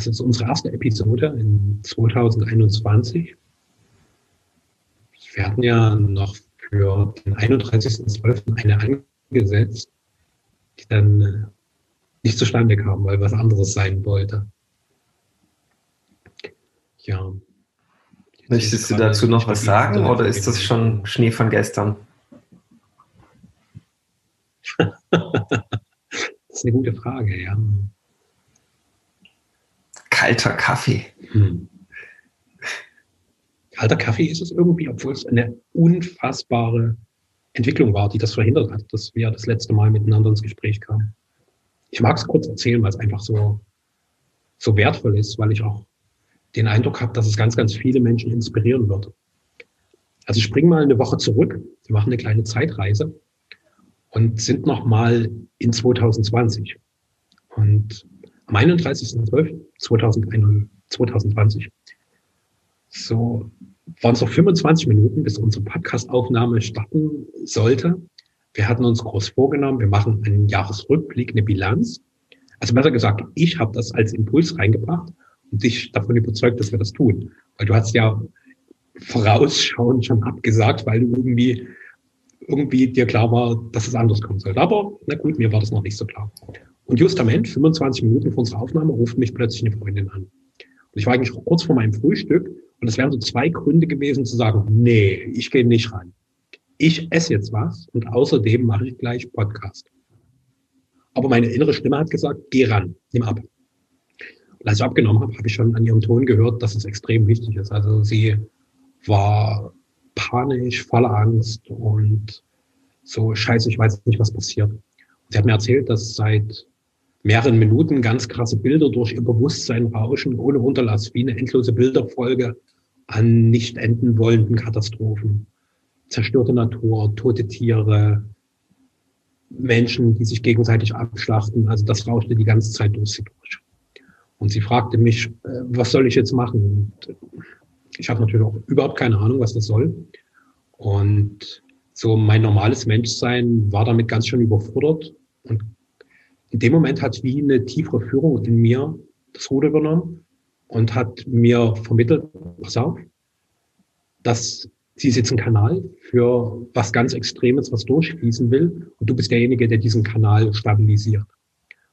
Das ist unsere erste Episode in 2021. Wir hatten ja noch für den 31.12. eine angesetzt, die dann äh, nicht zustande kam, weil was anderes sein wollte. Ja. Möchtest du dazu noch was sagen oder ist das schon Schnee von gestern? das ist eine gute Frage, ja. Kalter Kaffee. Hm. Kalter Kaffee ist es irgendwie, obwohl es eine unfassbare Entwicklung war, die das verhindert hat, dass wir das letzte Mal miteinander ins Gespräch kamen. Ich mag es kurz erzählen, weil es einfach so, so wertvoll ist, weil ich auch den Eindruck habe, dass es ganz, ganz viele Menschen inspirieren wird. Also ich springe mal eine Woche zurück, wir machen eine kleine Zeitreise und sind nochmal in 2020. Und am 31.12.2020 so waren es noch 25 Minuten, bis unsere Podcast-Aufnahme starten sollte. Wir hatten uns groß vorgenommen, wir machen einen Jahresrückblick, eine Bilanz. Also besser gesagt, ich habe das als Impuls reingebracht und dich davon überzeugt, dass wir das tun. Weil du hast ja vorausschauend schon abgesagt, weil du irgendwie irgendwie dir klar war, dass es anders kommen sollte. Aber na gut, mir war das noch nicht so klar. Und justament 25 Minuten vor unserer Aufnahme ruft mich plötzlich eine Freundin an. Und ich war eigentlich kurz vor meinem Frühstück und es wären so zwei Gründe gewesen zu sagen, nee, ich gehe nicht rein. Ich esse jetzt was und außerdem mache ich gleich Podcast. Aber meine innere Stimme hat gesagt, geh ran, nimm ab. Und als ich abgenommen habe, habe ich schon an ihrem Ton gehört, dass es extrem wichtig ist. Also sie war panisch, voller Angst und so, scheiße, ich weiß nicht, was passiert. Sie hat mir erzählt, dass seit mehreren Minuten ganz krasse Bilder durch ihr Bewusstsein rauschen, ohne Unterlass, wie eine endlose Bilderfolge an nicht enden wollenden Katastrophen. Zerstörte Natur, tote Tiere, Menschen, die sich gegenseitig abschlachten. Also das rauschte die ganze Zeit durch sie durch. Und sie fragte mich, äh, was soll ich jetzt machen? Und ich habe natürlich auch überhaupt keine Ahnung, was das soll. Und so mein normales Menschsein war damit ganz schön überfordert. Und in dem Moment hat wie eine tiefere Führung in mir das Ruder übernommen und hat mir vermittelt, pass auf, dass sie ist jetzt ein Kanal für was ganz Extremes, was durchfließen will. Und du bist derjenige, der diesen Kanal stabilisiert.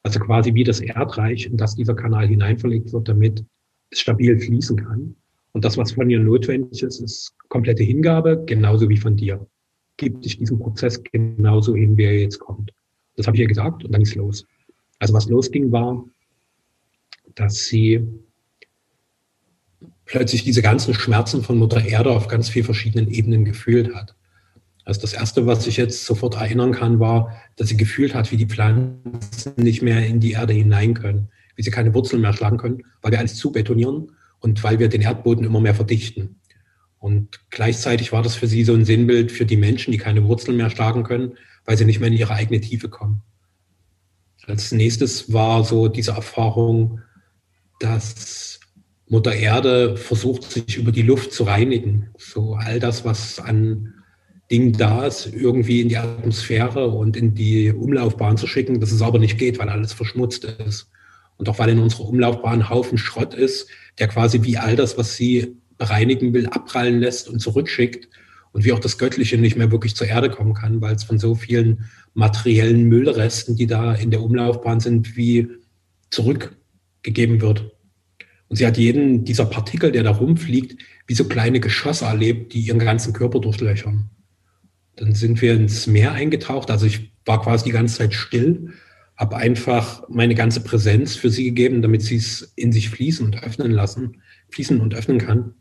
Also quasi wie das Erdreich, in das dieser Kanal hineinverlegt wird, damit es stabil fließen kann. Und das, was von ihr notwendig ist, ist komplette Hingabe, genauso wie von dir. Gib dich diesem Prozess genauso hin, wie er jetzt kommt. Das habe ich ihr gesagt und dann ist los. Also was losging war, dass sie plötzlich diese ganzen Schmerzen von Mutter Erde auf ganz vielen verschiedenen Ebenen gefühlt hat. Also das Erste, was ich jetzt sofort erinnern kann, war, dass sie gefühlt hat, wie die Pflanzen nicht mehr in die Erde hinein können, wie sie keine Wurzeln mehr schlagen können, weil wir alles zubetonieren und weil wir den Erdboden immer mehr verdichten. Und gleichzeitig war das für sie so ein Sinnbild für die Menschen, die keine Wurzeln mehr schlagen können, weil sie nicht mehr in ihre eigene Tiefe kommen. Als nächstes war so diese Erfahrung, dass Mutter Erde versucht, sich über die Luft zu reinigen. So all das, was an Dingen da ist, irgendwie in die Atmosphäre und in die Umlaufbahn zu schicken, dass es aber nicht geht, weil alles verschmutzt ist. Und auch weil in unserer Umlaufbahn ein Haufen Schrott ist, der quasi wie all das, was sie bereinigen will, abprallen lässt und zurückschickt und wie auch das Göttliche nicht mehr wirklich zur Erde kommen kann, weil es von so vielen materiellen Müllresten, die da in der Umlaufbahn sind, wie zurückgegeben wird. Und sie hat jeden dieser Partikel, der da rumfliegt, wie so kleine Geschosse erlebt, die ihren ganzen Körper durchlöchern. Dann sind wir ins Meer eingetaucht. Also ich war quasi die ganze Zeit still, habe einfach meine ganze Präsenz für sie gegeben, damit sie es in sich fließen und öffnen lassen, fließen und öffnen kann.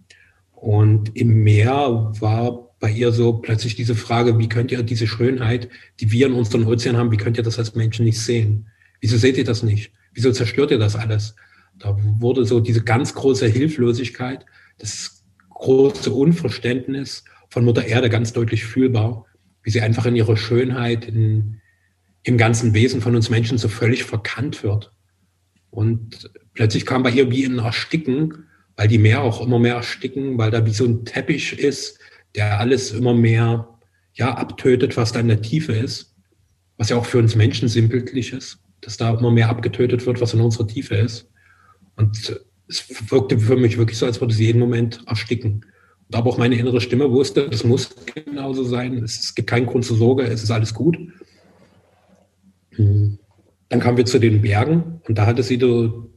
Und im Meer war bei ihr so plötzlich diese Frage, wie könnt ihr diese Schönheit, die wir in unseren Ozean haben, wie könnt ihr das als Menschen nicht sehen? Wieso seht ihr das nicht? Wieso zerstört ihr das alles? Da wurde so diese ganz große Hilflosigkeit, das große Unverständnis von Mutter Erde ganz deutlich fühlbar, wie sie einfach in ihrer Schönheit, in, im ganzen Wesen von uns Menschen so völlig verkannt wird. Und plötzlich kam bei ihr wie ein Ersticken, weil die Meer auch immer mehr ersticken, weil da wie so ein Teppich ist, der alles immer mehr ja, abtötet, was da in der Tiefe ist, was ja auch für uns Menschen sinnbildlich ist, dass da immer mehr abgetötet wird, was in unserer Tiefe ist. Und es wirkte für mich wirklich so, als würde sie jeden Moment ersticken. Und aber auch meine innere Stimme wusste, das muss genauso sein. Es, gibt keinen Grund zur Sorge, es ist alles gut. Hm. Dann kamen wir zu den Bergen und da hatte sie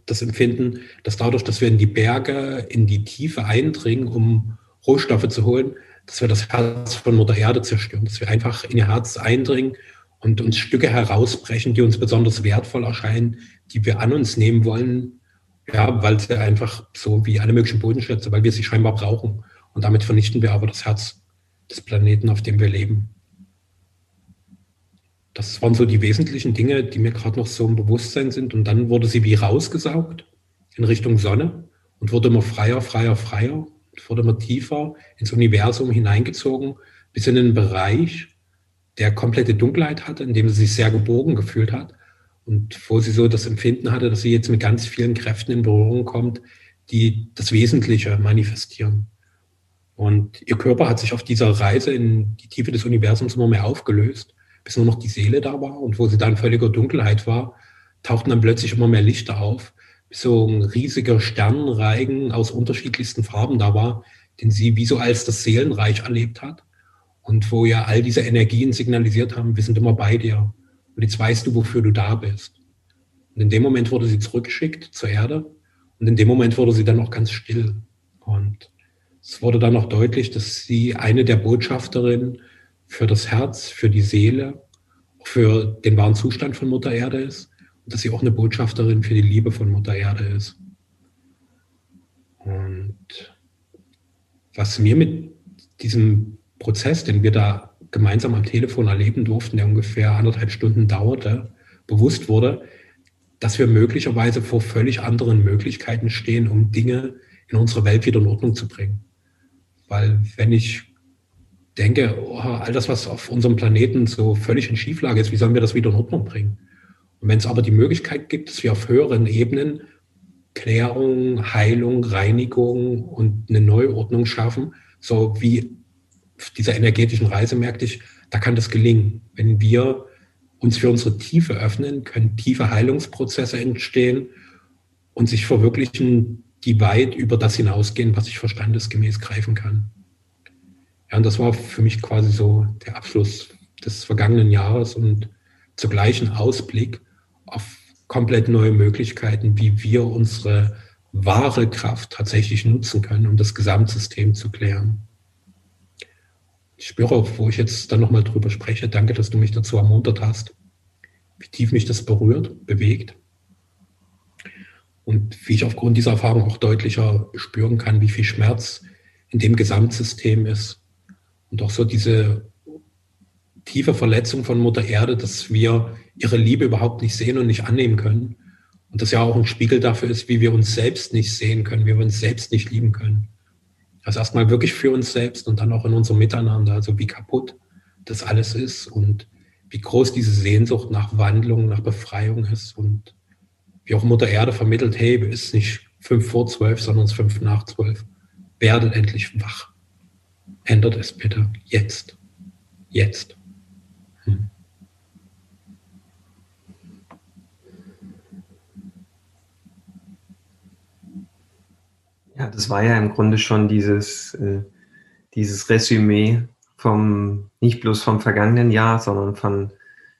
das Empfinden, dass dadurch, dass wir in die Berge, in die Tiefe eindringen, um Rohstoffe zu holen, dass wir das Herz von Mutter Erde zerstören, dass wir einfach in ihr Herz eindringen und uns Stücke herausbrechen, die uns besonders wertvoll erscheinen, die wir an uns nehmen wollen, ja, weil sie einfach so wie alle möglichen Bodenschätze, weil wir sie scheinbar brauchen. Und damit vernichten wir aber das Herz des Planeten, auf dem wir leben. Das waren so die wesentlichen Dinge, die mir gerade noch so im Bewusstsein sind. Und dann wurde sie wie rausgesaugt in Richtung Sonne und wurde immer freier, freier, freier, wurde immer tiefer ins Universum hineingezogen, bis in einen Bereich, der komplette Dunkelheit hatte, in dem sie sich sehr geborgen gefühlt hat und wo sie so das Empfinden hatte, dass sie jetzt mit ganz vielen Kräften in Berührung kommt, die das Wesentliche manifestieren. Und ihr Körper hat sich auf dieser Reise in die Tiefe des Universums immer mehr aufgelöst, bis nur noch die Seele da war. Und wo sie dann völliger Dunkelheit war, tauchten dann plötzlich immer mehr Lichter auf, so ein riesiger Sternenreigen aus unterschiedlichsten Farben da war, den sie wie so als das Seelenreich erlebt hat. Und wo ja all diese Energien signalisiert haben, wir sind immer bei dir. Und jetzt weißt du, wofür du da bist. Und in dem Moment wurde sie zurückgeschickt zur Erde. Und in dem Moment wurde sie dann auch ganz still. Und es wurde dann auch deutlich, dass sie eine der Botschafterinnen für das Herz, für die Seele, für den wahren Zustand von Mutter Erde ist. Dass sie auch eine Botschafterin für die Liebe von Mutter Erde ist. Und was mir mit diesem Prozess, den wir da gemeinsam am Telefon erleben durften, der ungefähr anderthalb Stunden dauerte, bewusst wurde, dass wir möglicherweise vor völlig anderen Möglichkeiten stehen, um Dinge in unsere Welt wieder in Ordnung zu bringen. Weil wenn ich denke, oh, all das, was auf unserem Planeten so völlig in Schieflage ist, wie sollen wir das wieder in Ordnung bringen? Und wenn es aber die Möglichkeit gibt, dass wir auf höheren Ebenen Klärung, Heilung, Reinigung und eine Neuordnung schaffen, so wie dieser energetischen Reise merkte ich, da kann das gelingen. Wenn wir uns für unsere Tiefe öffnen, können tiefe Heilungsprozesse entstehen und sich verwirklichen, die weit über das hinausgehen, was ich verstandesgemäß greifen kann. Ja, und das war für mich quasi so der Abschluss des vergangenen Jahres und zugleich ein Ausblick auf komplett neue Möglichkeiten, wie wir unsere wahre Kraft tatsächlich nutzen können, um das Gesamtsystem zu klären ich spüre auch, wo ich jetzt dann nochmal drüber spreche, danke, dass du mich dazu ermuntert hast, wie tief mich das berührt, bewegt. Und wie ich aufgrund dieser Erfahrung auch deutlicher spüren kann, wie viel Schmerz in dem Gesamtsystem ist. Und auch so diese tiefe Verletzung von Mutter Erde, dass wir ihre Liebe überhaupt nicht sehen und nicht annehmen können. Und das ja auch ein Spiegel dafür ist, wie wir uns selbst nicht sehen können, wie wir uns selbst nicht lieben können. Also erstmal wirklich für uns selbst und dann auch in unserem Miteinander, also wie kaputt das alles ist und wie groß diese Sehnsucht nach Wandlung, nach Befreiung ist und wie auch Mutter Erde vermittelt, hey, es ist nicht fünf vor zwölf, sondern es ist fünf nach zwölf. Werdet endlich wach. Ändert es bitte jetzt. Jetzt. Hm. Ja, das war ja im Grunde schon dieses, äh, dieses Resümee vom, nicht bloß vom vergangenen Jahr, sondern von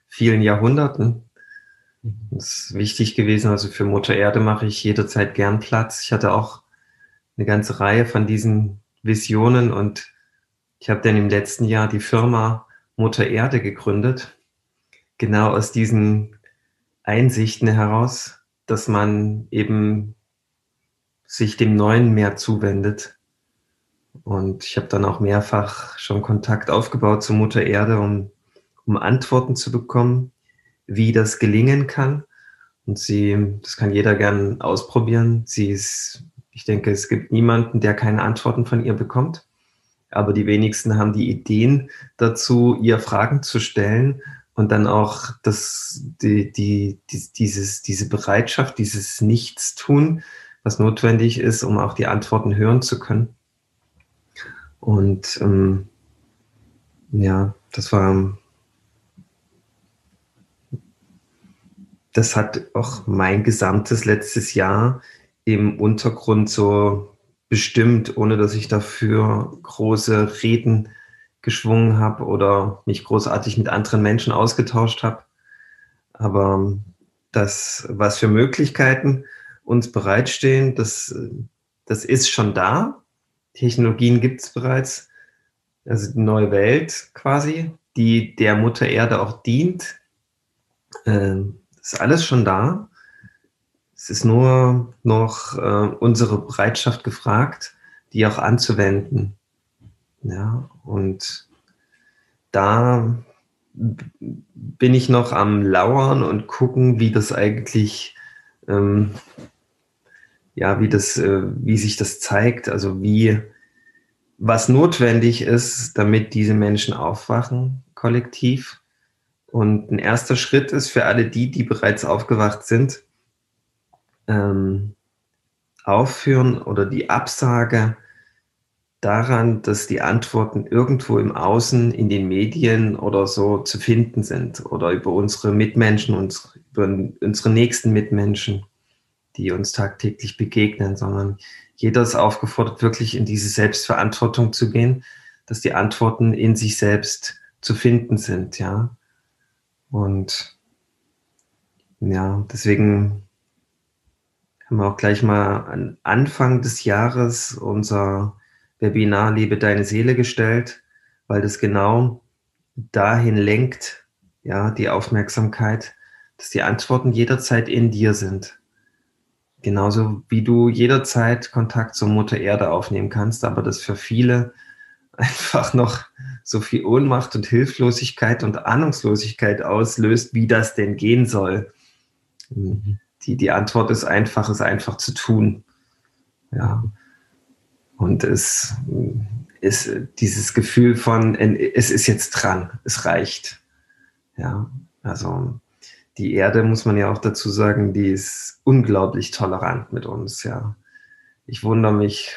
vielen Jahrhunderten. Das ist wichtig gewesen. Also für Mutter Erde mache ich jederzeit gern Platz. Ich hatte auch eine ganze Reihe von diesen Visionen und ich habe dann im letzten Jahr die Firma Mutter Erde gegründet. Genau aus diesen Einsichten heraus, dass man eben sich dem Neuen mehr zuwendet. Und ich habe dann auch mehrfach schon Kontakt aufgebaut zu Mutter Erde, um, um Antworten zu bekommen, wie das gelingen kann. Und sie, das kann jeder gern ausprobieren. Sie ist, ich denke, es gibt niemanden, der keine Antworten von ihr bekommt. Aber die wenigsten haben die Ideen dazu, ihr Fragen zu stellen und dann auch das, die, die, die, dieses, diese Bereitschaft, dieses Nichtstun, was notwendig ist, um auch die Antworten hören zu können. Und ähm, ja, das war, das hat auch mein gesamtes letztes Jahr im Untergrund so bestimmt, ohne dass ich dafür große Reden geschwungen habe oder mich großartig mit anderen Menschen ausgetauscht habe. Aber das, was für Möglichkeiten uns bereitstehen, das, das ist schon da. Technologien gibt es bereits. Also die neue Welt quasi, die der Mutter Erde auch dient. Äh, ist alles schon da. Es ist nur noch äh, unsere Bereitschaft gefragt, die auch anzuwenden. Ja, und da bin ich noch am Lauern und gucken, wie das eigentlich, ähm, ja, wie das, äh, wie sich das zeigt, also wie, was notwendig ist, damit diese Menschen aufwachen, kollektiv. Und ein erster Schritt ist für alle die, die bereits aufgewacht sind, ähm, aufführen oder die Absage daran, dass die Antworten irgendwo im Außen, in den Medien oder so zu finden sind oder über unsere Mitmenschen, uns, über unsere nächsten Mitmenschen, die uns tagtäglich begegnen, sondern jeder ist aufgefordert, wirklich in diese Selbstverantwortung zu gehen, dass die Antworten in sich selbst zu finden sind, ja. Und ja, deswegen haben wir auch gleich mal an Anfang des Jahres unser Webinar Liebe deine Seele gestellt, weil das genau dahin lenkt, ja, die Aufmerksamkeit, dass die Antworten jederzeit in dir sind. Genauso wie du jederzeit Kontakt zur Mutter Erde aufnehmen kannst, aber das für viele einfach noch so viel Ohnmacht und Hilflosigkeit und Ahnungslosigkeit auslöst, wie das denn gehen soll. Mhm. Die, die Antwort ist einfach, es einfach zu tun. Ja. Und es ist dieses Gefühl von, es ist jetzt dran, es reicht. Ja, also die Erde, muss man ja auch dazu sagen, die ist unglaublich tolerant mit uns, ja. Ich wundere mich,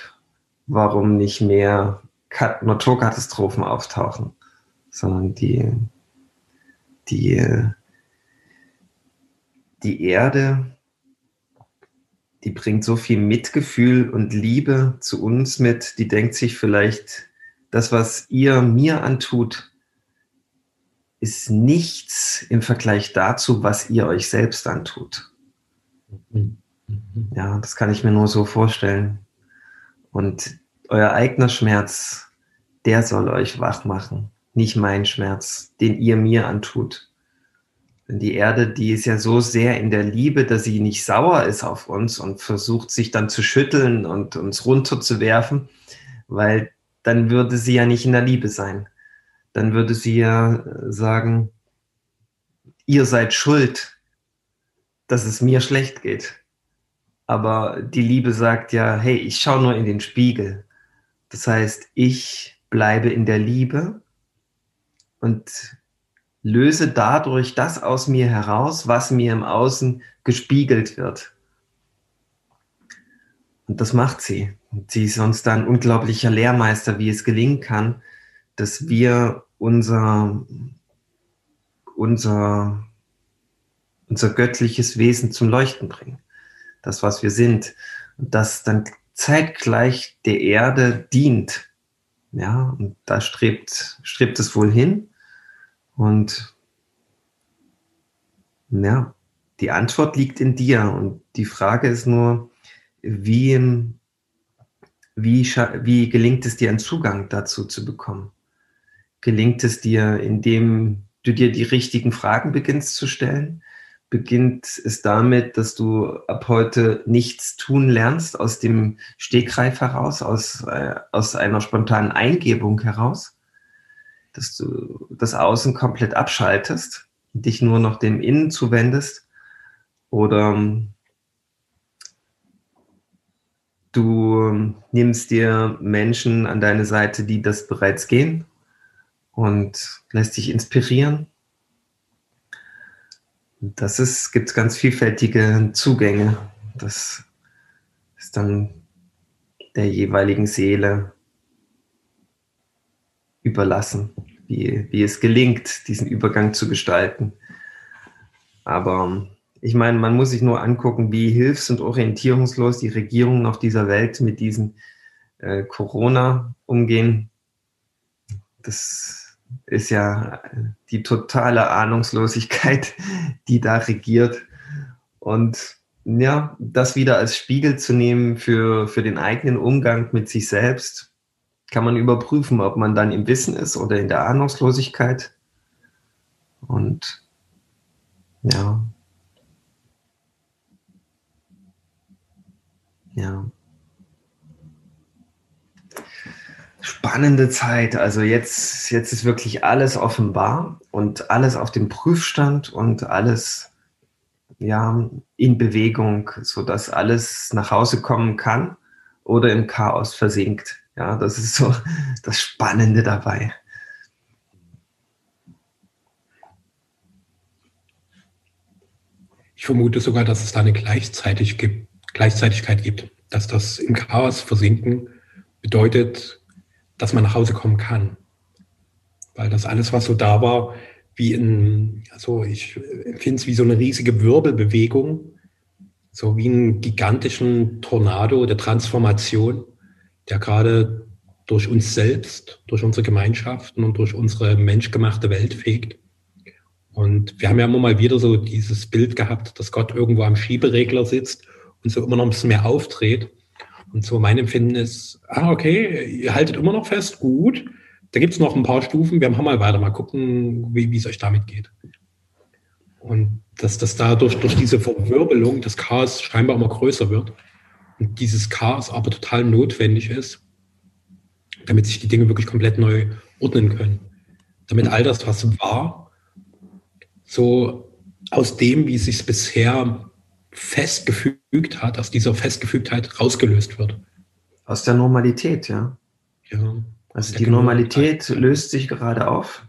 warum nicht mehr Naturkatastrophen auftauchen, sondern die, die, die Erde die bringt so viel Mitgefühl und Liebe zu uns mit, die denkt sich vielleicht, das, was ihr mir antut, ist nichts im Vergleich dazu, was ihr euch selbst antut. Mhm. Ja, das kann ich mir nur so vorstellen. Und euer eigener Schmerz, der soll euch wach machen, nicht mein Schmerz, den ihr mir antut. Denn die Erde, die ist ja so sehr in der Liebe, dass sie nicht sauer ist auf uns und versucht sich dann zu schütteln und uns runterzuwerfen, weil dann würde sie ja nicht in der Liebe sein. Dann würde sie ja sagen, ihr seid schuld, dass es mir schlecht geht. Aber die Liebe sagt ja, hey, ich schaue nur in den Spiegel. Das heißt, ich bleibe in der Liebe und löse dadurch das aus mir heraus, was mir im Außen gespiegelt wird. Und das macht sie. Und sie ist uns dann ein unglaublicher Lehrmeister, wie es gelingen kann, dass wir unser, unser, unser göttliches Wesen zum Leuchten bringen. Das, was wir sind. Und das dann zeitgleich der Erde dient. Ja, und da strebt, strebt es wohl hin. Und ja, die Antwort liegt in dir. Und die Frage ist nur, wie, wie, wie gelingt es dir, einen Zugang dazu zu bekommen? Gelingt es dir, indem du dir die richtigen Fragen beginnst zu stellen? Beginnt es damit, dass du ab heute nichts tun lernst aus dem Stegreif heraus, aus, äh, aus einer spontanen Eingebung heraus? Dass du das Außen komplett abschaltest dich nur noch dem Innen zuwendest oder ähm, du nimmst dir Menschen an deine Seite, die das bereits gehen und lässt dich inspirieren. Das ist, gibt ganz vielfältige Zugänge. Das ist dann der jeweiligen Seele überlassen, wie, wie es gelingt, diesen Übergang zu gestalten. Aber Ich meine, man muss sich nur angucken, wie hilfs- und orientierungslos die Regierungen auf dieser Welt mit diesem äh, Corona umgehen. Das ist ja die totale Ahnungslosigkeit, die da regiert. Und ja, das wieder als Spiegel zu nehmen für, für den eigenen Umgang mit sich selbst, kann man überprüfen, ob man dann im Wissen ist oder in der Ahnungslosigkeit. Und ja. Ja. Spannende Zeit. Also jetzt, jetzt ist wirklich alles offenbar und alles auf dem Prüfstand und alles ja, in Bewegung, sodass alles nach Hause kommen kann oder im Chaos versinkt. Ja, das ist so das Spannende dabei. Ich vermute sogar, dass es da eine Gleichzeitig gibt, Gleichzeitigkeit gibt, dass das im Chaos versinken bedeutet, dass man nach Hause kommen kann. Weil das alles, was so da war, wie in, also ich empfinde es wie so eine riesige Wirbelbewegung, so wie einen gigantischen Tornado der Transformation, der gerade durch uns selbst, durch unsere Gemeinschaften und durch unsere menschgemachte Welt fegt. Und wir haben ja immer mal wieder so dieses Bild gehabt, dass Gott irgendwo am Schieberegler sitzt und so immer noch ein bisschen mehr aufdreht. Und so mein Empfinden ist, ah, okay, ihr haltet immer noch fest, gut, da gibt es noch ein paar Stufen. Wir machen mal weiter, mal gucken, wie es euch damit geht. Und dass das dadurch durch diese Verwirbelung das Chaos scheinbar immer größer wird und dieses Chaos aber total notwendig ist, damit sich die Dinge wirklich komplett neu ordnen können. Damit all das, was war, so aus dem, wie es sich bisher festgefügt hat, aus dieser Festgefügtheit rausgelöst wird. Aus der Normalität, ja. Ja. Also die Normalität löst sich gerade auf.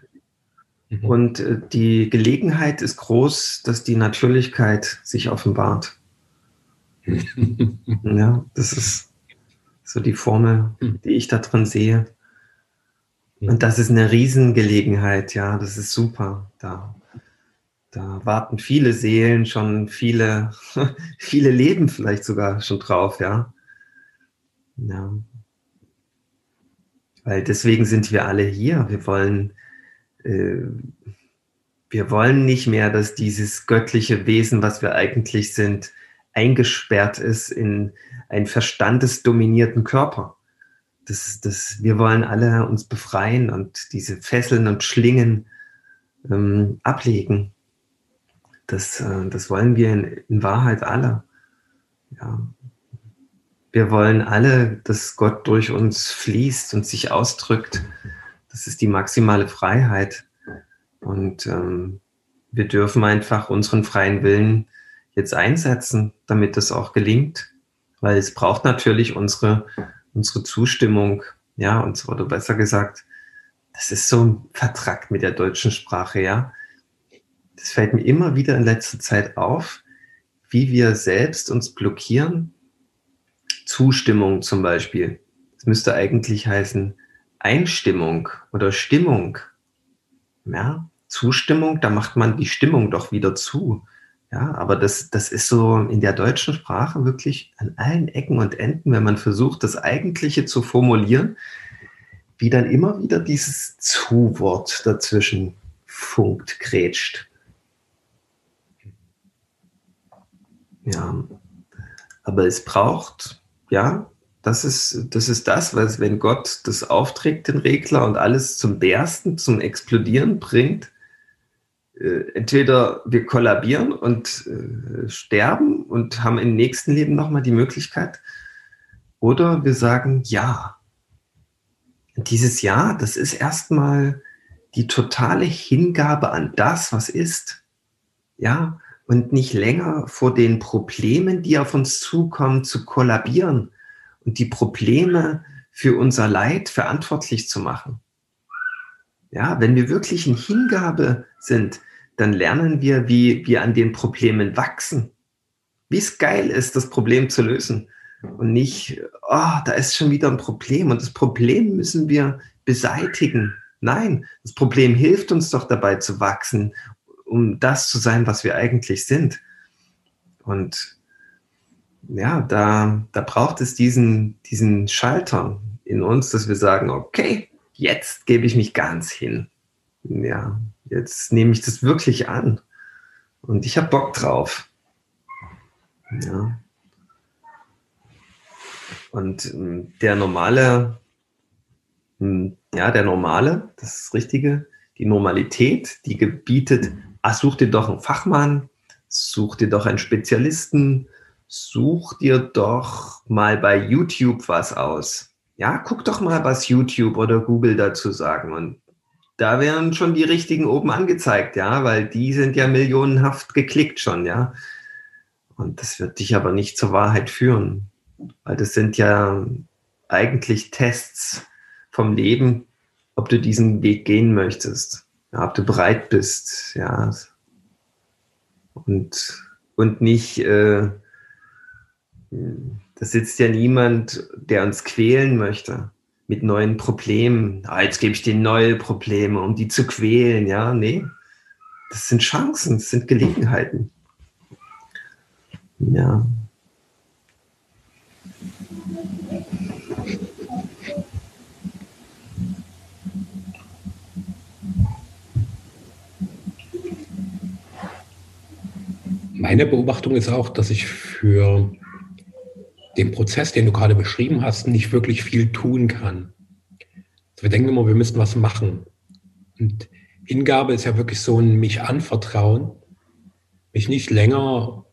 Mhm. Und äh, die Gelegenheit ist groß, dass die Natürlichkeit sich offenbart. ja, das ist so die Formel, mhm. die ich da drin sehe. Mhm. Und das ist eine Riesengelegenheit, ja, das ist super. Da, da warten viele Seelen schon, viele, viele Leben vielleicht sogar schon drauf, ja. Ja. Weil deswegen sind wir alle hier. Wir wollen, äh, wir wollen nicht mehr, dass dieses göttliche Wesen, was wir eigentlich sind, eingesperrt ist in einen verstandesdominierten Körper. Das, das, wir wollen alle uns befreien und diese Fesseln und Schlingen ähm, ablegen. Das, äh, das wollen wir in, in Wahrheit alle. Ja, wir wollen alle, dass Gott durch uns fließt und sich ausdrückt. Das ist die maximale Freiheit. Und ähm, wir dürfen einfach unseren freien Willen jetzt einsetzen, damit das auch gelingt. Weil es braucht natürlich unsere, unsere Zustimmung. Ja, und oder besser gesagt, das ist so vertrackt mit der deutschen Sprache, ja. Das fällt mir immer wieder in letzter Zeit auf, wie wir selbst uns blockieren Zustimmung zum Beispiel. Es müsste eigentlich heißen Einstimmung oder Stimmung. Ja, Zustimmung, da macht man die Stimmung doch wieder zu. Ja, aber das, das ist so in der deutschen Sprache wirklich an allen Ecken und Enden, wenn man versucht, das Eigentliche zu formulieren, wie dann immer wieder dieses Zu-Wort dazwischen funkt, grätscht. Ja, aber es braucht ja, das ist, das ist das, was, wenn Gott das aufträgt, den Regler, und alles zum Bersten, zum Explodieren bringt, äh, entweder wir kollabieren und äh, sterben und haben im nächsten Leben nochmal die Möglichkeit, oder wir sagen ja. dieses Ja, das ist erstmal die totale Hingabe an das, was ist. Ja, und nicht länger vor den Problemen, die auf uns zukommen, zu kollabieren und die Probleme für unser Leid verantwortlich zu machen. Ja, wenn wir wirklich in Hingabe sind, dann lernen wir, wie wir an den Problemen wachsen. Wie es geil ist, das Problem zu lösen. Und nicht, oh, da ist schon wieder ein Problem und das Problem müssen wir beseitigen. Nein, das Problem hilft uns doch dabei zu wachsen um das zu sein, was wir eigentlich sind. Und ja, da, da braucht es diesen, diesen Schalter in uns, dass wir sagen, okay, jetzt gebe ich mich ganz hin. Ja, jetzt nehme ich das wirklich an. Und ich habe Bock drauf. Ja. Und ähm, der normale, hm, ja, der normale, das ist das Richtige, die Normalität, die gebietet, ach, such dir doch einen Fachmann, such dir doch einen Spezialisten, such dir doch mal bei YouTube was aus. Ja, guck doch mal, was YouTube oder Google dazu sagen. Und da werden schon die richtigen oben angezeigt, ja, weil die sind ja millionenhaft geklickt schon, ja. Und das wird dich aber nicht zur Wahrheit führen, weil das sind ja eigentlich Tests vom Leben, ob du diesen Weg gehen möchtest, ja, ob du bereit bist, ja. Und, und nicht, äh, da sitzt ja niemand, der uns quälen möchte mit neuen Problemen. Ah, jetzt gebe ich dir neue Probleme, um die zu quälen. Ja, nee. Das sind Chancen, das sind Gelegenheiten. Ja. Meine Beobachtung ist auch, dass ich für den Prozess, den du gerade beschrieben hast, nicht wirklich viel tun kann. Also wir denken immer, wir müssen was machen. Und Hingabe ist ja wirklich so ein mich anvertrauen, mich nicht länger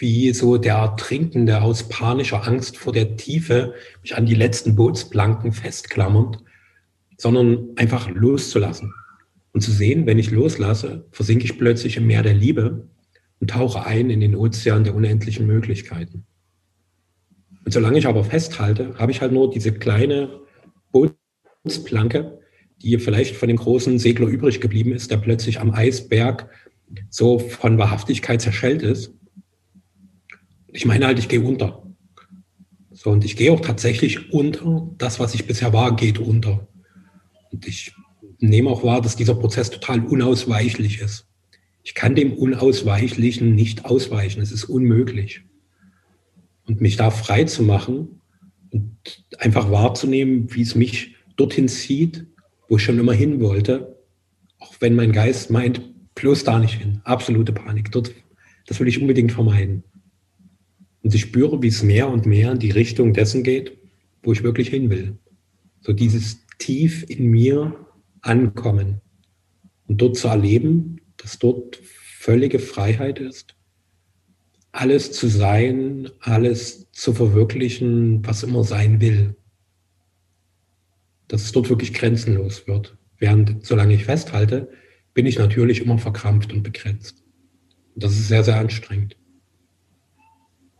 wie so der Ertrinkende aus panischer Angst vor der Tiefe mich an die letzten Bootsplanken festklammernd, sondern einfach loszulassen und zu sehen, wenn ich loslasse, versinke ich plötzlich im Meer der Liebe und tauche ein in den Ozean der unendlichen Möglichkeiten. Und solange ich aber festhalte, habe ich halt nur diese kleine Bootsplanke, die vielleicht von dem großen Segler übrig geblieben ist, der plötzlich am Eisberg so von Wahrhaftigkeit zerschellt ist. Ich meine halt, ich gehe unter. So, und ich gehe auch tatsächlich unter. Das, was ich bisher war, geht unter. Und ich nehme auch wahr, dass dieser Prozess total unausweichlich ist. Ich kann dem Unausweichlichen nicht ausweichen. Es ist unmöglich und mich da frei zu machen und einfach wahrzunehmen, wie es mich dorthin zieht, wo ich schon immer hin wollte, auch wenn mein Geist meint, bloß da nicht hin. Absolute Panik. Dort, das will ich unbedingt vermeiden. Und ich spüre, wie es mehr und mehr in die Richtung dessen geht, wo ich wirklich hin will. So dieses tief in mir ankommen und dort zu erleben, dass dort völlige Freiheit ist alles zu sein, alles zu verwirklichen, was immer sein will. Dass es dort wirklich grenzenlos wird. Während, solange ich festhalte, bin ich natürlich immer verkrampft und begrenzt. Und das ist sehr, sehr anstrengend.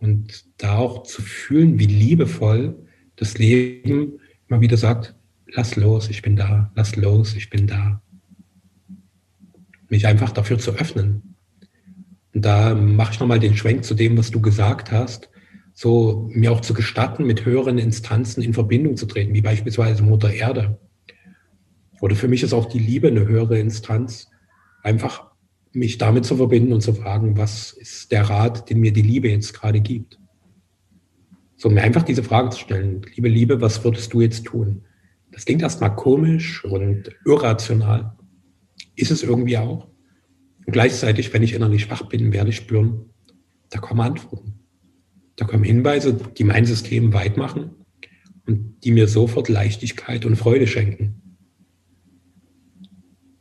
Und da auch zu fühlen, wie liebevoll das Leben immer wieder sagt, lass los, ich bin da, lass los, ich bin da. Mich einfach dafür zu öffnen, und da mache ich nochmal den Schwenk zu dem, was du gesagt hast, so mir auch zu gestatten, mit höheren Instanzen in Verbindung zu treten, wie beispielsweise Mutter Erde. Oder für mich ist auch die Liebe eine höhere Instanz, einfach mich damit zu verbinden und zu fragen, was ist der Rat, den mir die Liebe jetzt gerade gibt. So mir einfach diese Frage zu stellen, liebe Liebe, was würdest du jetzt tun? Das klingt erstmal komisch und irrational. Ist es irgendwie auch. Und gleichzeitig, wenn ich innerlich schwach bin, werde ich spüren, da kommen Antworten. Da kommen Hinweise, die mein System weit machen und die mir sofort Leichtigkeit und Freude schenken.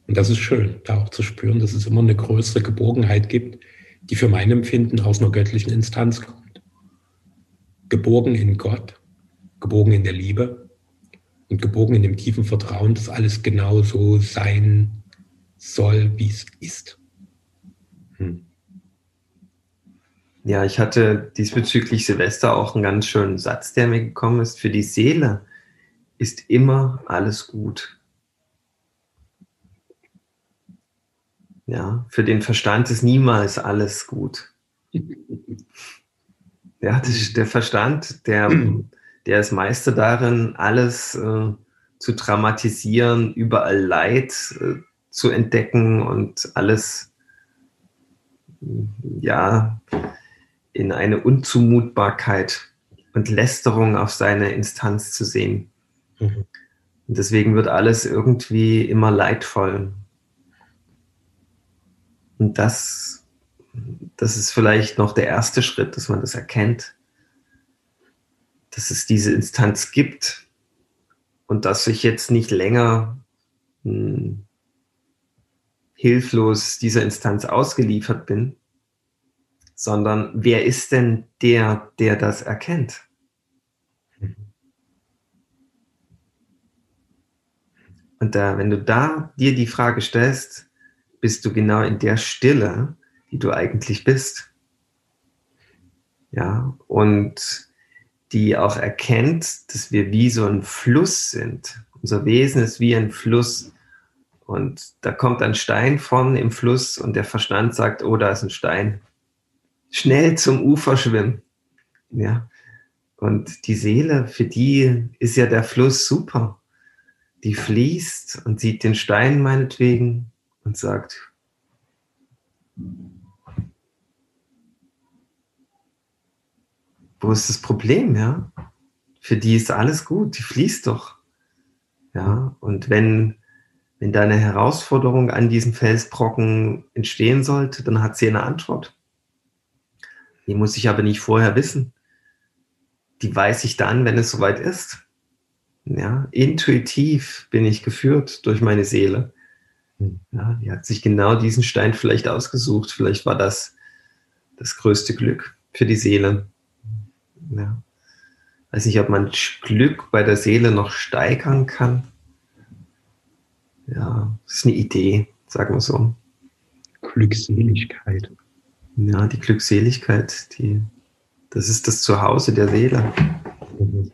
Und das ist schön, da auch zu spüren, dass es immer eine größere Geborgenheit gibt, die für mein Empfinden aus einer göttlichen Instanz kommt. Geborgen in Gott, geborgen in der Liebe und geborgen in dem tiefen Vertrauen, dass alles genau so sein soll, wie es ist. Hm. Ja, ich hatte diesbezüglich Silvester auch einen ganz schönen Satz, der mir gekommen ist. Für die Seele ist immer alles gut. Ja, für den Verstand ist niemals alles gut. Ja, der Verstand, der, der ist Meister darin, alles äh, zu dramatisieren, überall Leid äh, zu entdecken und alles ja, in eine Unzumutbarkeit und Lästerung auf seine Instanz zu sehen. Mhm. Und deswegen wird alles irgendwie immer leidvoll. Und das, das ist vielleicht noch der erste Schritt, dass man das erkennt, dass es diese Instanz gibt und dass ich jetzt nicht länger hm, hilflos dieser Instanz ausgeliefert bin, sondern wer ist denn der, der das erkennt? Und da, wenn du da dir die Frage stellst, bist du genau in der Stille, die du eigentlich bist. Ja, und die auch erkennt, dass wir wie so ein Fluss sind. Unser Wesen ist wie ein Fluss. Und da kommt ein Stein von im Fluss und der Verstand sagt, oh, da ist ein Stein. Schnell zum Ufer schwimmen. Ja. Und die Seele, für die ist ja der Fluss super die fließt und sieht den Stein meinetwegen und sagt, wo ist das Problem, ja? Für die ist alles gut, die fließt doch. Ja, und wenn, wenn da eine Herausforderung an diesem Felsbrocken entstehen sollte, dann hat sie eine Antwort. Die muss ich aber nicht vorher wissen. Die weiß ich dann, wenn es soweit ist. Ja, intuitiv bin ich geführt durch meine Seele. Hm. Ja, die hat sich genau diesen Stein vielleicht ausgesucht. Vielleicht war das das größte Glück für die Seele. Ja. Weiß nicht, ob man Glück bei der Seele noch steigern kann. Ja, das ist eine Idee, sagen wir so. Glückseligkeit. Ja, die Glückseligkeit, die, das ist das Zuhause der Seele. Mhm.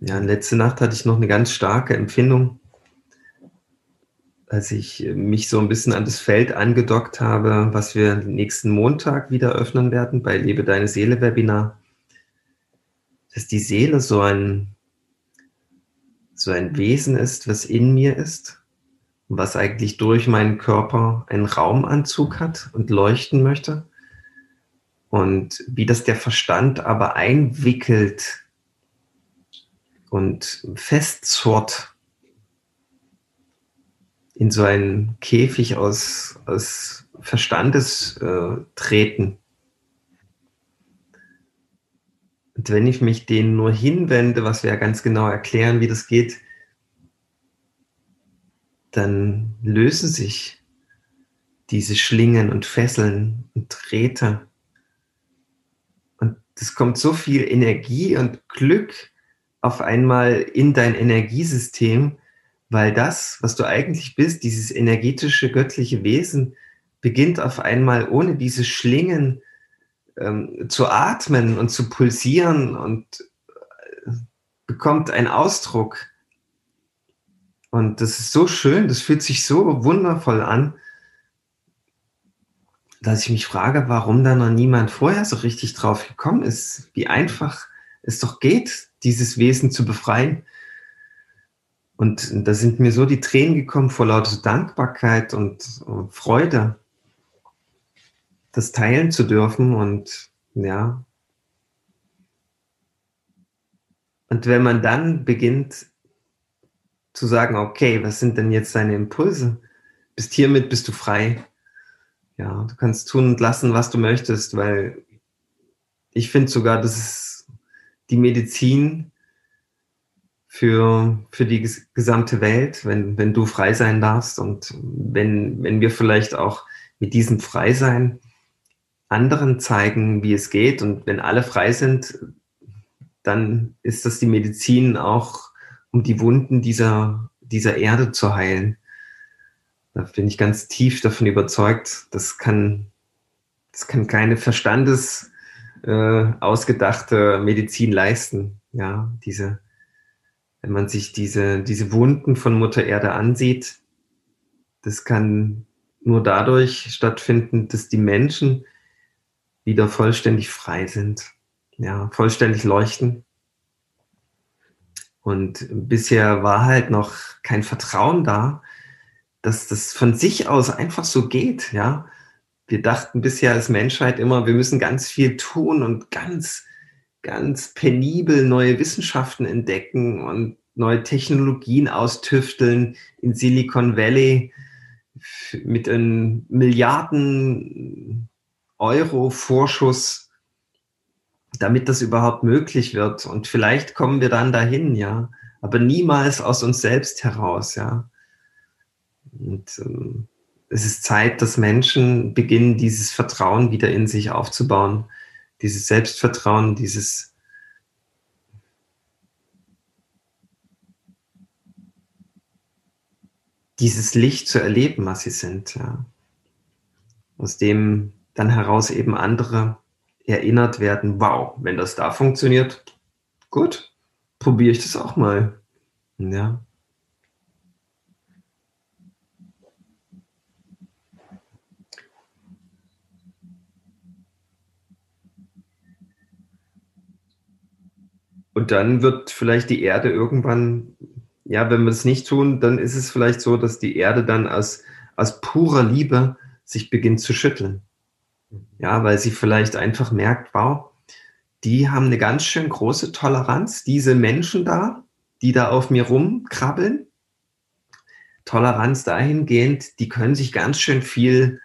Ja, letzte Nacht hatte ich noch eine ganz starke Empfindung, als ich mich so ein bisschen an das Feld angedockt habe, was wir nächsten Montag wieder öffnen werden bei Lebe Deine Seele Webinar, dass die Seele so ein, so ein Wesen ist, was in mir ist, was eigentlich durch meinen Körper einen Raumanzug hat und leuchten möchte. Und wie das der Verstand aber einwickelt und festzurrt in so einen Käfig aus, aus Verstandes äh, treten. Und wenn ich mich denen nur hinwende, was wir ja ganz genau erklären, wie das geht, dann lösen sich diese Schlingen und Fesseln und Drähte. Und es kommt so viel Energie und Glück auf einmal in dein Energiesystem, weil das, was du eigentlich bist, dieses energetische göttliche Wesen, beginnt auf einmal ohne diese Schlingen ähm, zu atmen und zu pulsieren und äh, bekommt einen Ausdruck. Und das ist so schön, das fühlt sich so wundervoll an, dass ich mich frage, warum da noch niemand vorher so richtig drauf gekommen ist, wie einfach es doch geht, dieses Wesen zu befreien. Und da sind mir so die Tränen gekommen vor lauter Dankbarkeit und, und Freude, das teilen zu dürfen und ja. Und wenn man dann beginnt zu sagen, okay, was sind denn jetzt deine Impulse? Bist hiermit bist du frei. Ja, du kannst tun und lassen, was du möchtest, weil ich finde sogar, das ist die Medizin für, für die gesamte Welt, wenn, wenn du frei sein darfst und wenn, wenn wir vielleicht auch mit diesem Freisein anderen zeigen, wie es geht und wenn alle frei sind, dann ist das die Medizin auch, um die Wunden dieser, dieser Erde zu heilen. Da bin ich ganz tief davon überzeugt, das kann, das kann keine Verstandes, äh, ausgedachte Medizin leisten. Ja, diese, wenn man sich diese, diese Wunden von Mutter Erde ansieht, das kann nur dadurch stattfinden, dass die Menschen wieder vollständig frei sind, ja, vollständig leuchten. Und bisher war halt noch kein Vertrauen da, dass das von sich aus einfach so geht, ja. Wir dachten bisher als Menschheit immer, wir müssen ganz viel tun und ganz, ganz penibel neue Wissenschaften entdecken und neue Technologien austüfteln in Silicon Valley mit Milliarden Euro Vorschuss, damit das überhaupt möglich wird. Und vielleicht kommen wir dann dahin, ja, aber niemals aus uns selbst heraus, ja. Und ähm, es ist Zeit, dass Menschen beginnen, dieses Vertrauen wieder in sich aufzubauen, dieses Selbstvertrauen, dieses dieses Licht zu erleben, was sie sind, ja. Aus dem dann heraus eben andere erinnert werden, wow, wenn das da funktioniert, gut, probiere ich das auch mal. Ja. Und dann wird vielleicht die Erde irgendwann ja, wenn wir es nicht tun, dann ist es vielleicht so, dass die Erde dann aus, aus purer Liebe sich beginnt zu schütteln. Ja, weil sie vielleicht einfach merkt, wow, die haben eine ganz schön große Toleranz, diese Menschen da, die da auf mir rumkrabbeln. Toleranz dahingehend, die können sich ganz schön viel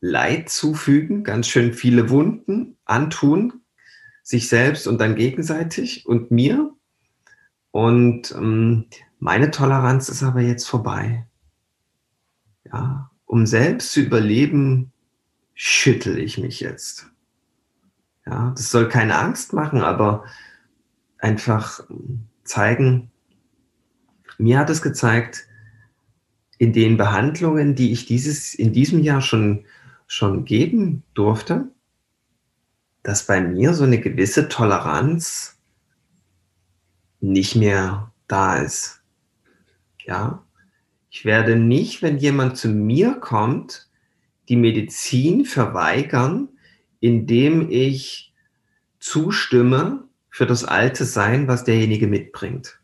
Leid zufügen, ganz schön viele Wunden antun, sich selbst und dann gegenseitig und mir. Und ähm, meine Toleranz ist aber jetzt vorbei. Ja, um selbst zu überleben, schüttel ich mich jetzt. Ja, das soll keine Angst machen, aber einfach zeigen, mir hat es gezeigt, in den Behandlungen, die ich dieses, in diesem Jahr schon, schon geben durfte, dass bei mir so eine gewisse Toleranz nicht mehr da ist. Ja, ich werde nicht, wenn jemand zu mir kommt, die Medizin verweigern, indem ich zustimme für das alte Sein, was derjenige mitbringt.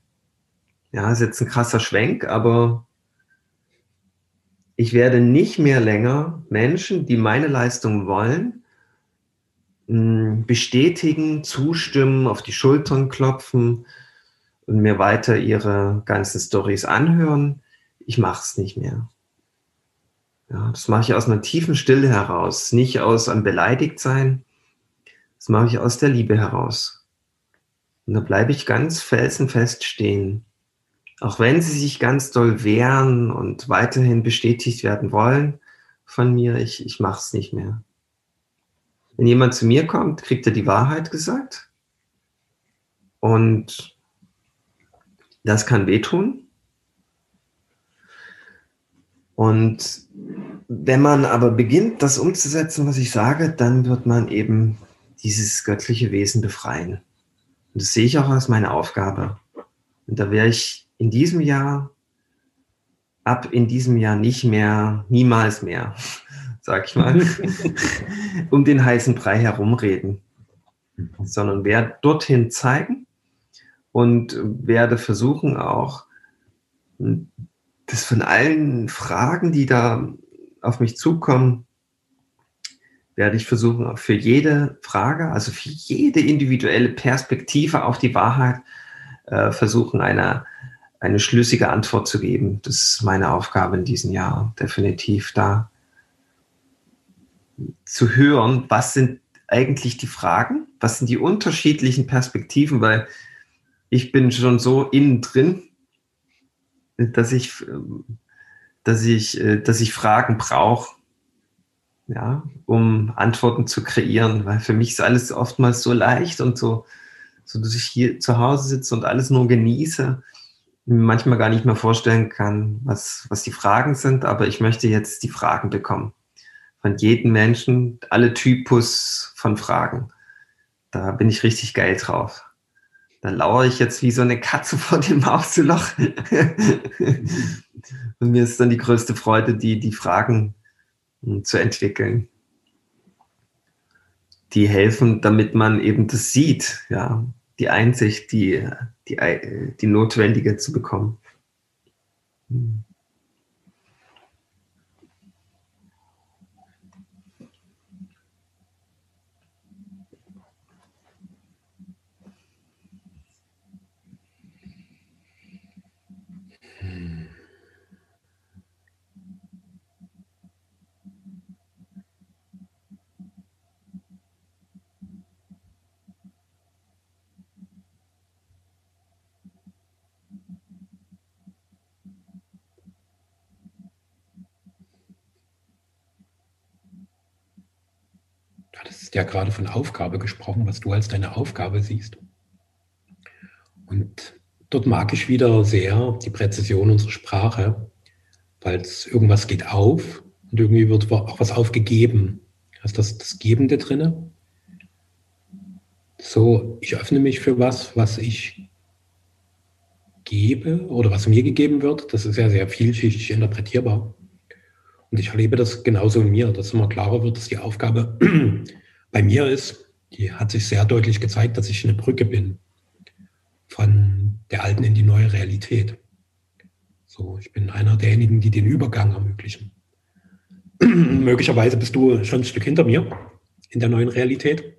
Ja, ist jetzt ein krasser Schwenk, aber ich werde nicht mehr länger Menschen, die meine Leistung wollen, bestätigen, zustimmen, auf die Schultern klopfen, und mir weiter ihre ganzen Stories anhören. Ich mache es nicht mehr. Ja, das mache ich aus einer tiefen Stille heraus, nicht aus einem Beleidigtsein. Das mache ich aus der Liebe heraus. Und da bleibe ich ganz felsenfest stehen. Auch wenn sie sich ganz doll wehren und weiterhin bestätigt werden wollen von mir, ich, ich mache es nicht mehr. Wenn jemand zu mir kommt, kriegt er die Wahrheit gesagt. Und das kann wehtun. Und wenn man aber beginnt, das umzusetzen, was ich sage, dann wird man eben dieses göttliche Wesen befreien. Und das sehe ich auch als meine Aufgabe. Und da werde ich in diesem Jahr, ab in diesem Jahr nicht mehr, niemals mehr, sag ich mal, um den heißen Brei herumreden, sondern werde dorthin zeigen, und werde versuchen auch, das von allen Fragen, die da auf mich zukommen, werde ich versuchen, für jede Frage, also für jede individuelle Perspektive auf die Wahrheit, äh, versuchen, eine, eine schlüssige Antwort zu geben. Das ist meine Aufgabe in diesem Jahr, definitiv da zu hören, was sind eigentlich die Fragen, was sind die unterschiedlichen Perspektiven, weil ich bin schon so innen drin, dass ich, dass ich, dass ich Fragen brauche, ja, um Antworten zu kreieren, weil für mich ist alles oftmals so leicht und so, so dass ich hier zu Hause sitze und alles nur genieße, manchmal gar nicht mehr vorstellen kann, was, was die Fragen sind, aber ich möchte jetzt die Fragen bekommen. Von jedem Menschen, alle Typus von Fragen. Da bin ich richtig geil drauf. Da lauere ich jetzt wie so eine Katze vor dem Mauseloch. Und mir ist dann die größte Freude, die, die Fragen hm, zu entwickeln. Die helfen, damit man eben das sieht, ja, die Einsicht, die, die, die notwendige zu bekommen. Hm. Ja gerade von Aufgabe gesprochen, was du als deine Aufgabe siehst. Und dort mag ich wieder sehr die Präzision unserer Sprache, weil irgendwas geht auf und irgendwie wird auch was aufgegeben. Hast das, das Gebende drinne? So, ich öffne mich für was, was ich gebe oder was mir gegeben wird. Das ist ja sehr vielschichtig interpretierbar. Und ich erlebe das genauso in mir, dass immer klarer wird, dass die Aufgabe bei mir ist, die hat sich sehr deutlich gezeigt, dass ich eine Brücke bin von der alten in die neue Realität. So, ich bin einer derjenigen, die den Übergang ermöglichen. Möglicherweise bist du schon ein Stück hinter mir in der neuen Realität.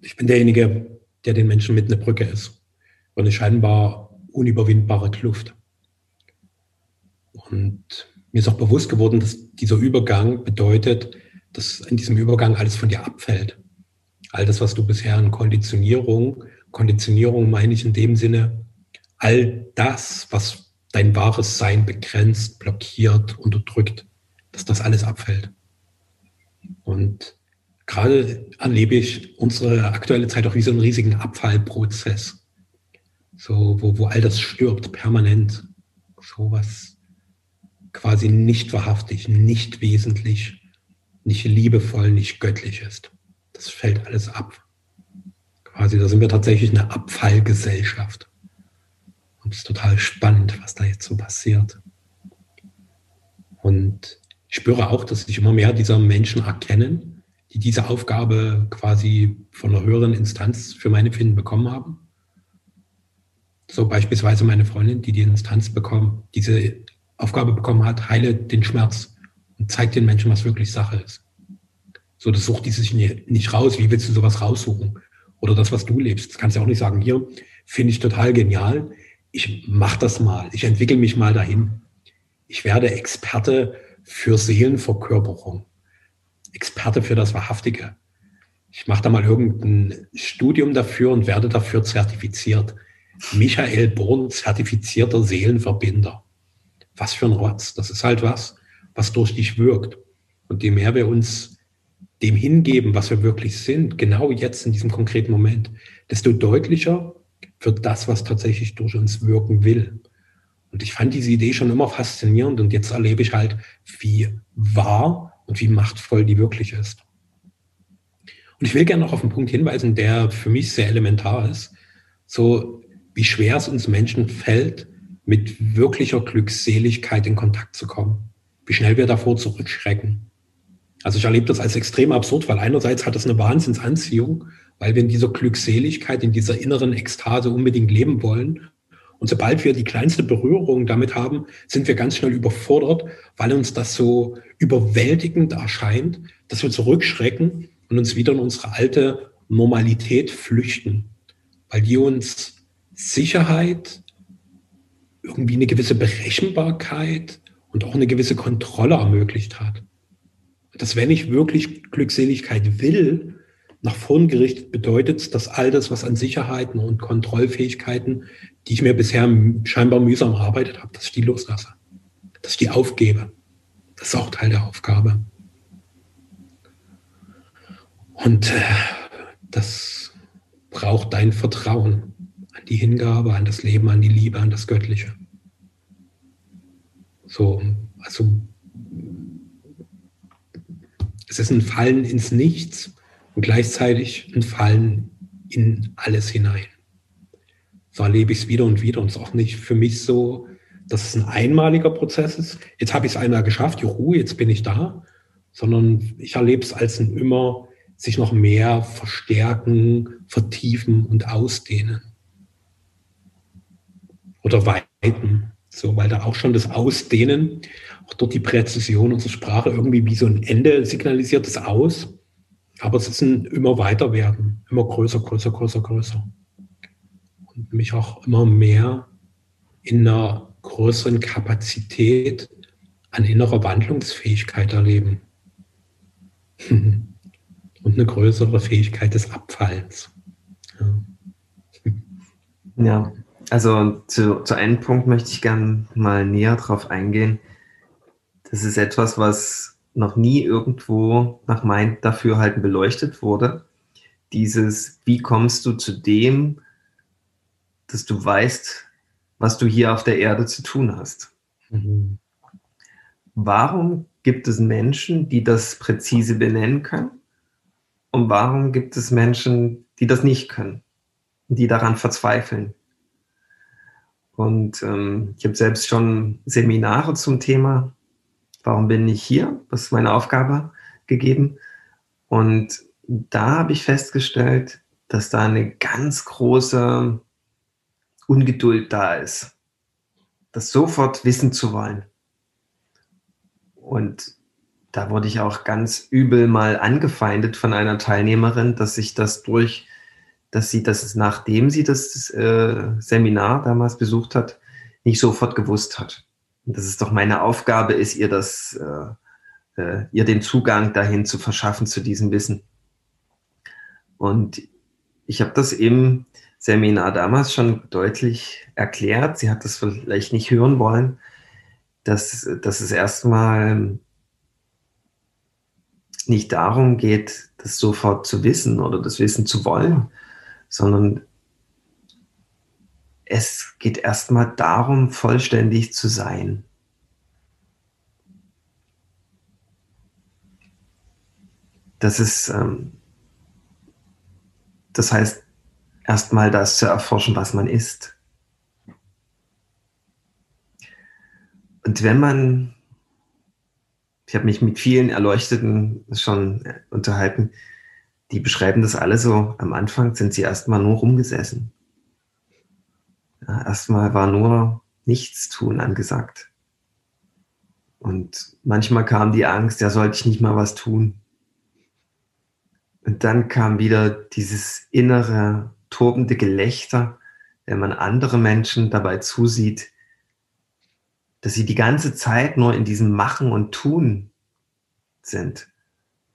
Ich bin derjenige, der den Menschen mit einer Brücke ist. Und eine scheinbar unüberwindbare Kluft. Und mir ist auch bewusst geworden, dass dieser Übergang bedeutet, dass in diesem Übergang alles von dir abfällt. All das, was du bisher an Konditionierung, Konditionierung meine ich in dem Sinne, all das, was dein wahres Sein begrenzt, blockiert, unterdrückt, dass das alles abfällt. Und gerade erlebe ich unsere aktuelle Zeit auch wie so einen riesigen Abfallprozess. So, wo, wo all das stirbt, permanent. So was quasi nicht wahrhaftig, nicht wesentlich nicht liebevoll, nicht göttlich ist. Das fällt alles ab. Quasi, da sind wir tatsächlich eine Abfallgesellschaft. Und es ist total spannend, was da jetzt so passiert. Und ich spüre auch, dass sich immer mehr dieser Menschen erkennen, die diese Aufgabe quasi von einer höheren Instanz für meine Finden bekommen haben. So beispielsweise meine Freundin, die die Instanz bekommen, diese Aufgabe bekommen hat, heile den Schmerz und zeigt den Menschen, was wirklich Sache ist. So, das sucht die sich nicht raus. Wie willst du sowas raussuchen? Oder das, was du lebst. Das kannst du auch nicht sagen, hier finde ich total genial. Ich mache das mal. Ich entwickle mich mal dahin. Ich werde Experte für Seelenverkörperung. Experte für das Wahrhaftige. Ich mache da mal irgendein Studium dafür und werde dafür zertifiziert. Michael Born, zertifizierter Seelenverbinder. Was für ein Rotz. Das ist halt was, was durch dich wirkt. Und je mehr wir uns dem hingeben, was wir wirklich sind, genau jetzt in diesem konkreten Moment, desto deutlicher wird das, was tatsächlich durch uns wirken will. Und ich fand diese Idee schon immer faszinierend und jetzt erlebe ich halt, wie wahr und wie machtvoll die wirklich ist. Und ich will gerne noch auf einen Punkt hinweisen, der für mich sehr elementar ist. So wie schwer es uns Menschen fällt, mit wirklicher Glückseligkeit in Kontakt zu kommen wie schnell wir davor zurückschrecken. Also ich erlebe das als extrem absurd, weil einerseits hat es eine Wahnsinnsanziehung, weil wir in dieser Glückseligkeit, in dieser inneren Ekstase unbedingt leben wollen. Und sobald wir die kleinste Berührung damit haben, sind wir ganz schnell überfordert, weil uns das so überwältigend erscheint, dass wir zurückschrecken und uns wieder in unsere alte Normalität flüchten, weil die uns Sicherheit, irgendwie eine gewisse Berechenbarkeit, und auch eine gewisse Kontrolle ermöglicht hat. Dass wenn ich wirklich Glückseligkeit will, nach vorn gerichtet bedeutet, dass all das, was an Sicherheiten und Kontrollfähigkeiten, die ich mir bisher scheinbar mühsam erarbeitet habe, dass ich die loslasse, dass ich die aufgebe. Das ist auch Teil der Aufgabe. Und äh, das braucht dein Vertrauen an die Hingabe, an das Leben, an die Liebe, an das Göttliche. So, also es ist ein Fallen ins Nichts und gleichzeitig ein Fallen in alles hinein. So erlebe ich es wieder und wieder und es ist auch nicht für mich so, dass es ein einmaliger Prozess ist. Jetzt habe ich es einmal geschafft, juhu, jetzt bin ich da, sondern ich erlebe es als ein immer sich noch mehr verstärken, vertiefen und ausdehnen. Oder weiten. So, weil da auch schon das Ausdehnen, auch dort die Präzision unserer Sprache irgendwie wie so ein Ende signalisiert es aus. Aber es ist ein immer weiter werden, immer größer, größer, größer, größer. Und mich auch immer mehr in einer größeren Kapazität an innerer Wandlungsfähigkeit erleben. Und eine größere Fähigkeit des Abfallens. Ja, ja also zu, zu einem Punkt möchte ich gerne mal näher drauf eingehen. Das ist etwas, was noch nie irgendwo nach meinem Dafürhalten beleuchtet wurde. Dieses, wie kommst du zu dem, dass du weißt, was du hier auf der Erde zu tun hast. Mhm. Warum gibt es Menschen, die das präzise benennen können? Und warum gibt es Menschen, die das nicht können, die daran verzweifeln? Und ähm, ich habe selbst schon Seminare zum Thema, warum bin ich hier? Was ist meine Aufgabe gegeben? Und da habe ich festgestellt, dass da eine ganz große Ungeduld da ist, das sofort wissen zu wollen. Und da wurde ich auch ganz übel mal angefeindet von einer Teilnehmerin, dass sich das durch, dass sie das, nachdem sie das äh, Seminar damals besucht hat, nicht sofort gewusst hat. Und dass es doch meine Aufgabe ist, ihr das, äh, äh, ihr den Zugang dahin zu verschaffen zu diesem Wissen. Und ich habe das eben Seminar damals schon deutlich erklärt. Sie hat das vielleicht nicht hören wollen, dass, dass es erstmal nicht darum geht, das sofort zu wissen oder das Wissen zu wollen, sondern es geht erstmal darum, vollständig zu sein. Das ist, ähm, das heißt, erstmal das zu erforschen, was man ist. Und wenn man, ich habe mich mit vielen Erleuchteten schon unterhalten, die beschreiben das alle so, am Anfang sind sie erstmal nur rumgesessen. Ja, erstmal war nur Nichtstun angesagt. Und manchmal kam die Angst, ja, sollte ich nicht mal was tun. Und dann kam wieder dieses innere tobende Gelächter, wenn man andere Menschen dabei zusieht, dass sie die ganze Zeit nur in diesem Machen und Tun sind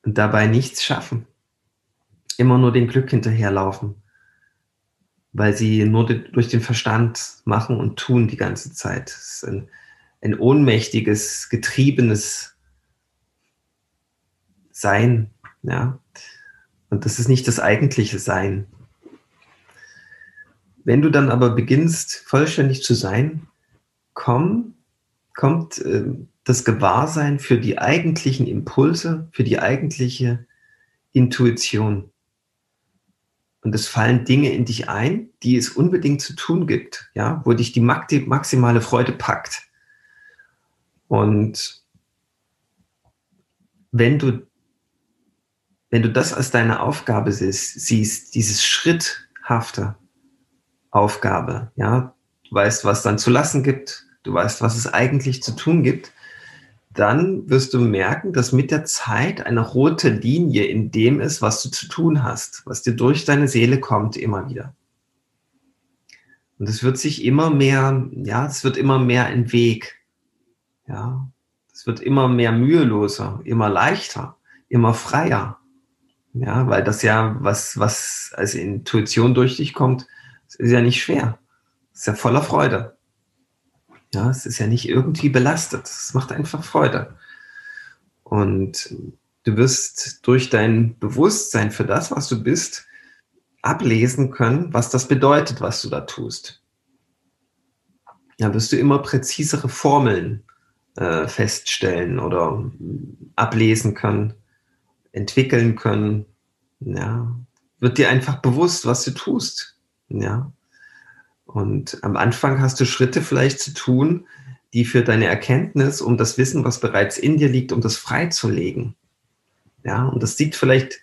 und dabei nichts schaffen. Immer nur dem Glück hinterherlaufen, weil sie nur durch den Verstand machen und tun die ganze Zeit. Es ist ein, ein ohnmächtiges, getriebenes Sein, ja. Und das ist nicht das eigentliche Sein. Wenn du dann aber beginnst, vollständig zu sein, komm, kommt äh, das Gewahrsein für die eigentlichen Impulse, für die eigentliche Intuition. Und es fallen Dinge in dich ein, die es unbedingt zu tun gibt, ja, wo dich die maximale Freude packt. Und wenn du, wenn du das als deine Aufgabe siehst, siehst dieses Schritthafte, Aufgabe. Ja, du weißt, was dann zu lassen gibt, du weißt, was es eigentlich zu tun gibt. Dann wirst du merken, dass mit der Zeit eine rote Linie in dem ist, was du zu tun hast, was dir durch deine Seele kommt, immer wieder. Und es wird sich immer mehr, ja, es wird immer mehr ein Weg. Ja, es wird immer mehr müheloser, immer leichter, immer freier. Ja, weil das ja, was, was als Intuition durch dich kommt, ist ja nicht schwer. Ist ja voller Freude. Ja, es ist ja nicht irgendwie belastet. Es macht einfach Freude. Und du wirst durch dein Bewusstsein für das, was du bist, ablesen können, was das bedeutet, was du da tust. Da wirst du immer präzisere Formeln äh, feststellen oder ablesen können, entwickeln können. Ja, wird dir einfach bewusst, was du tust. Ja. Und am Anfang hast du Schritte vielleicht zu tun, die für deine Erkenntnis, um das Wissen, was bereits in dir liegt, um das freizulegen. Ja, und das sieht vielleicht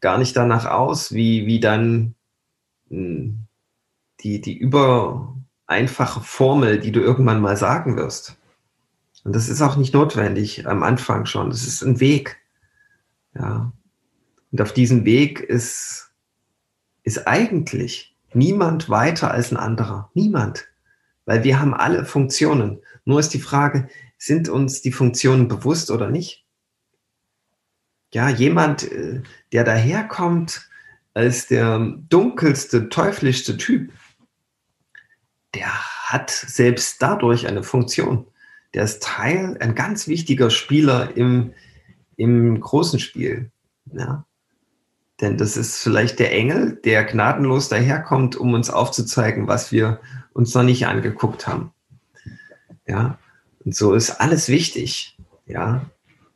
gar nicht danach aus, wie, wie dann hm, die, die über einfache Formel, die du irgendwann mal sagen wirst. Und das ist auch nicht notwendig am Anfang schon. Das ist ein Weg. Ja. Und auf diesem Weg ist, ist eigentlich niemand weiter als ein anderer. Niemand. Weil wir haben alle Funktionen. Nur ist die Frage, sind uns die Funktionen bewusst oder nicht? Ja, jemand, äh, der daherkommt als der dunkelste, teuflischste Typ, der hat selbst dadurch eine Funktion. Der ist Teil, ein ganz wichtiger Spieler im, im großen Spiel. Ja. Denn das ist vielleicht der Engel, der gnadenlos daherkommt, um uns aufzuzeigen, was wir uns noch nicht angeguckt haben. Ja, und so ist alles wichtig. Ja,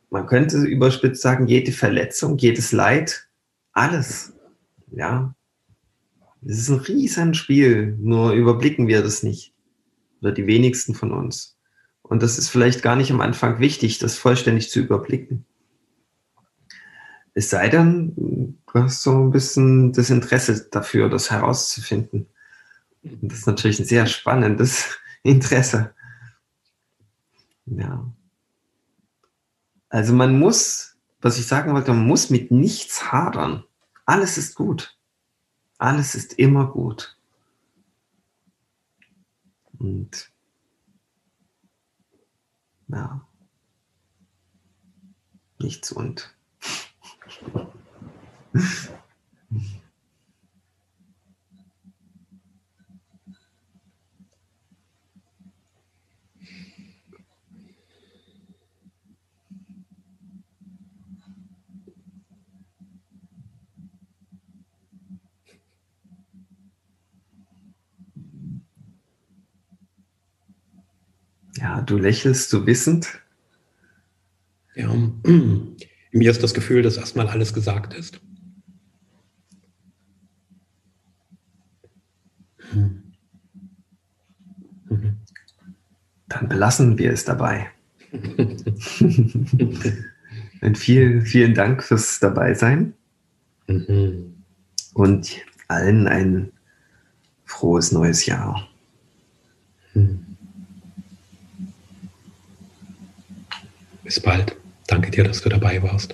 man könnte überspitzt sagen, jede Verletzung, jedes Leid, alles. Ja, es ist ein Riesenspiel, nur überblicken wir das nicht. Oder die wenigsten von uns. Und das ist vielleicht gar nicht am Anfang wichtig, das vollständig zu überblicken. Es sei denn, du hast so ein bisschen das Interesse dafür, das herauszufinden. Und das ist natürlich ein sehr spannendes Interesse. Ja. Also man muss, was ich sagen wollte, man muss mit nichts hadern. Alles ist gut. Alles ist immer gut. Und ja, nichts und Ja, du lächelst so wissend. Ja, mir ist das Gefühl, dass erstmal alles gesagt ist. Dann belassen wir es dabei. Und vielen, vielen Dank fürs Dabeisein. Mhm. Und allen ein frohes neues Jahr. Bis bald. Danke dir, dass du dabei warst.